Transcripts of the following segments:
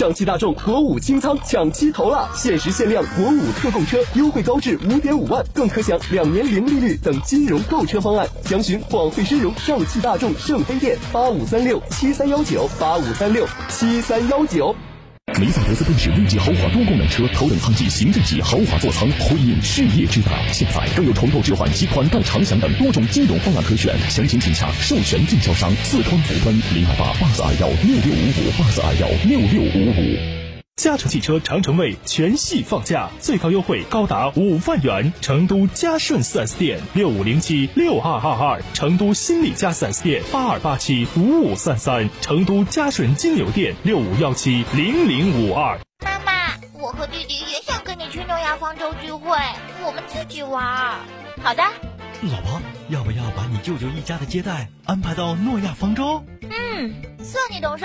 上汽大众国五清仓抢七头了，限时限量国五特供车，优惠高至五点五万，更可享两年零利率等金融购车方案。详询广汇深融上汽大众圣菲店八五三六七三幺九八五三六七三幺九。梅赛德斯奔驰 V 级豪华多功能车，头等舱级、行政级豪华座舱，辉映事业之大。现在更有重构置换及款待长享等多种金融方案可选，详情请洽授权经销商四川福奔零二八八四二幺六六五五八四二幺六六五五。嘉诚汽车长城卫全系放假，最高优惠高达五万元。成都嘉顺 4S 店六五零七六二二二，成都新力嘉 4S 店八二八七五五三三，成都嘉顺金牛店六五幺七零零五二。妈妈，我和弟弟也想跟你去诺亚方舟聚会，我们自己玩。好的。老婆，要不要把你舅舅一家的接待安排到诺亚方舟？嗯，算你懂事。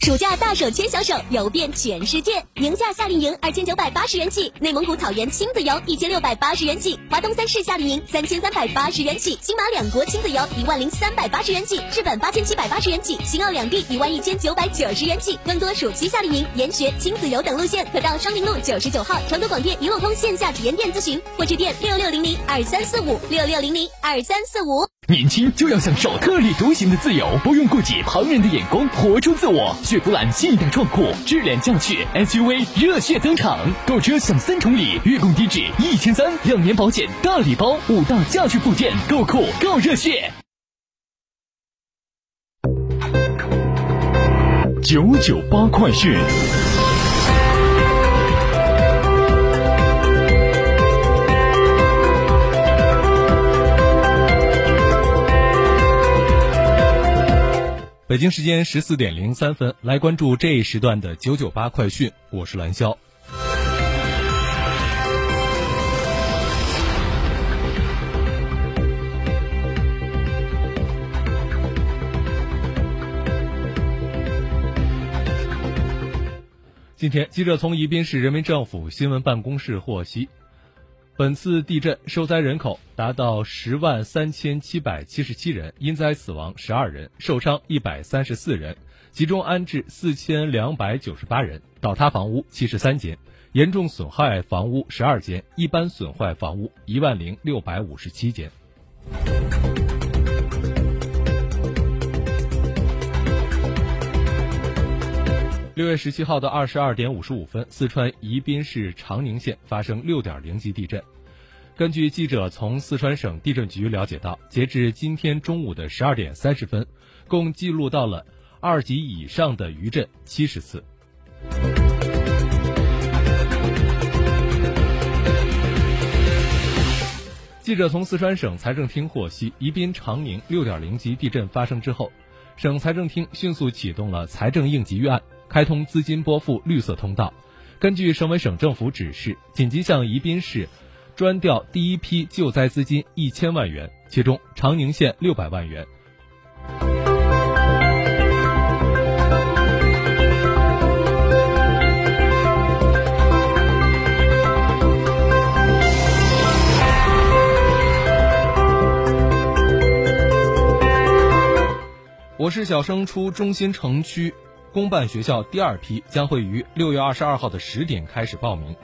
暑假大手牵小手，游遍全世界。宁夏夏令营二千九百八十元起，内蒙古草原亲子游一千六百八十元起，华东三市夏令营三千三百八十元起，新马两国亲子游一万零三百八十元起，日本八千七百八十元起，新奥两地一万一千九百九十元起。更多暑期夏令营、研学、亲子游等路线，可到双林路九十九号成都广电一路通线下体验店咨询，或致电六六零零二三四五六六零零二三四五。年轻就要享受特立独行的自由，不用顾及旁人的眼光，活出自我。雪佛兰新一代壮阔，智联驾趣 SUV 热血登场，购车享三重礼，月供低至一千三，两年保险大礼包，五大驾趣附件，够酷够热血。九九八快讯。北京时间十四点零三分，来关注这一时段的九九八快讯。我是蓝霄。今天，记者从宜宾市人民政府新闻办公室获悉，本次地震受灾人口达到十万三千七百七十七人，因灾死亡十二人，受伤一百三十四人，集中安置四千两百九十八人，倒塌房屋七十三间，严重损害房屋十二间，一般损坏房屋一万零六百五十七间。六月十七号的二十二点五十五分，四川宜宾市长宁县发生六点零级地震。根据记者从四川省地震局了解到，截至今天中午的十二点三十分，共记录到了二级以上的余震七十次。记者从四川省财政厅获悉，宜宾长宁六点零级地震发生之后，省财政厅迅速启动了财政应急预案。开通资金拨付绿色通道，根据省委省政府指示，紧急向宜宾市专调第一批救灾资金一千万元，其中长宁县六百万元。我市小升初中心城区。公办学校第二批将会于六月二十二号的十点开始报名，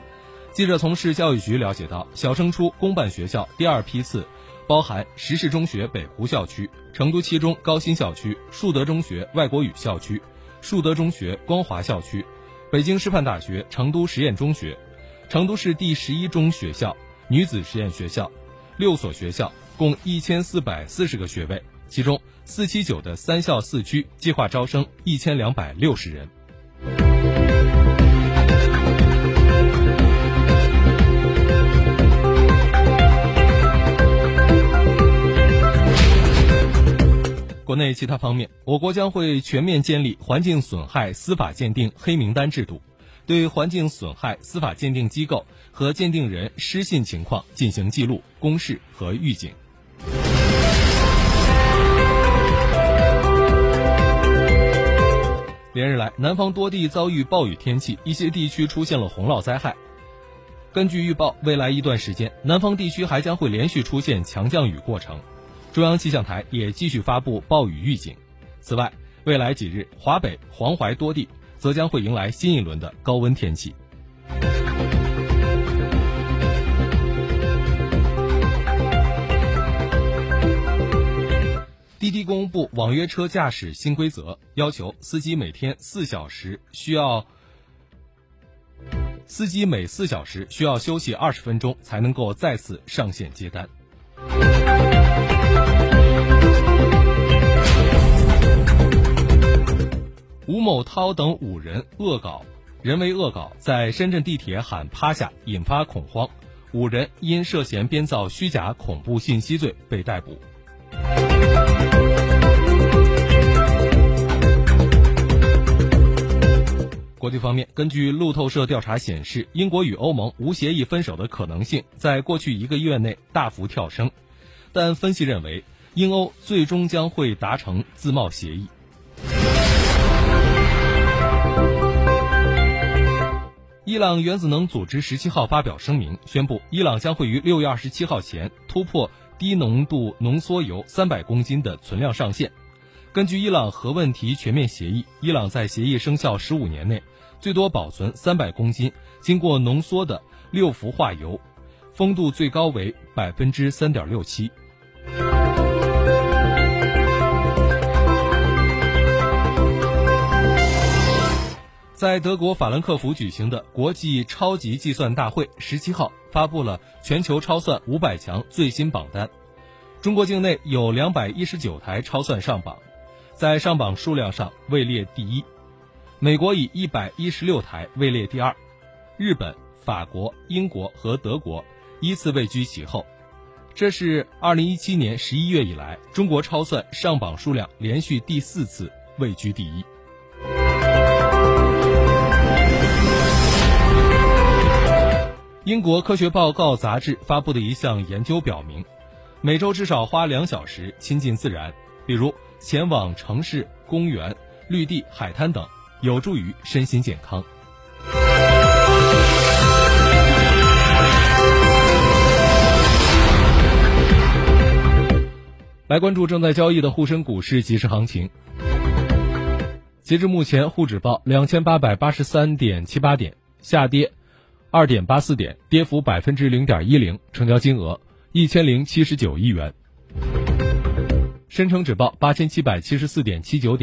记者从市教育局了解到，小升初公办学校第二批次包含石市中学北湖校区、成都七中高新校区、树德中学外国语校区、树德中学光华校区、北京师范大学成都实验中学、成都市第十一中学校女子实验学校六所学校，共一千四百四十个学位，其中四七九的三校四区计划招生一千两百六十人。国内其他方面，我国将会全面建立环境损害司法鉴定黑名单制度，对环境损害司法鉴定机构和鉴定人失信情况进行记录、公示和预警。连日来，南方多地遭遇暴雨天气，一些地区出现了洪涝灾害。根据预报，未来一段时间，南方地区还将会连续出现强降雨过程。中央气象台也继续发布暴雨预警。此外，未来几日，华北、黄淮多地则将会迎来新一轮的高温天气。滴公布网约车驾驶新规则，要求司机每天四小时需要，司机每四小时需要休息二十分钟，才能够再次上线接单。吴某涛等五人恶搞，人为恶搞，在深圳地铁喊“趴下”，引发恐慌。五人因涉嫌编造虚假恐怖信息罪被逮捕。国际方面，根据路透社调查显示，英国与欧盟无协议分手的可能性在过去一个月内大幅跳升，但分析认为，英欧最终将会达成自贸协议。伊朗原子能组织十七号发表声明，宣布伊朗将会于六月二十七号前突破低浓度浓缩铀三百公斤的存量上限。根据伊朗核问题全面协议，伊朗在协议生效十五年内。最多保存三百公斤经过浓缩的六氟化铀，风度最高为百分之三点六七。在德国法兰克福举行的国际超级计算大会十七号发布了全球超算五百强最新榜单，中国境内有两百一十九台超算上榜，在上榜数量上位列第一。美国以一百一十六台位列第二，日本、法国、英国和德国依次位居其后。这是二零一七年十一月以来中国超算上榜数量连续第四次位居第一。英国科学报告杂志发布的一项研究表明，每周至少花两小时亲近自然，比如前往城市、公园、绿地、海滩等。有助于身心健康。来关注正在交易的沪深股市即时行情。截至目前，沪指报两千八百八十三点七八点，下跌二点八四点，跌幅百分之零点一零，成交金额一千零七十九亿元。深成指报八千七百七十四点七九点。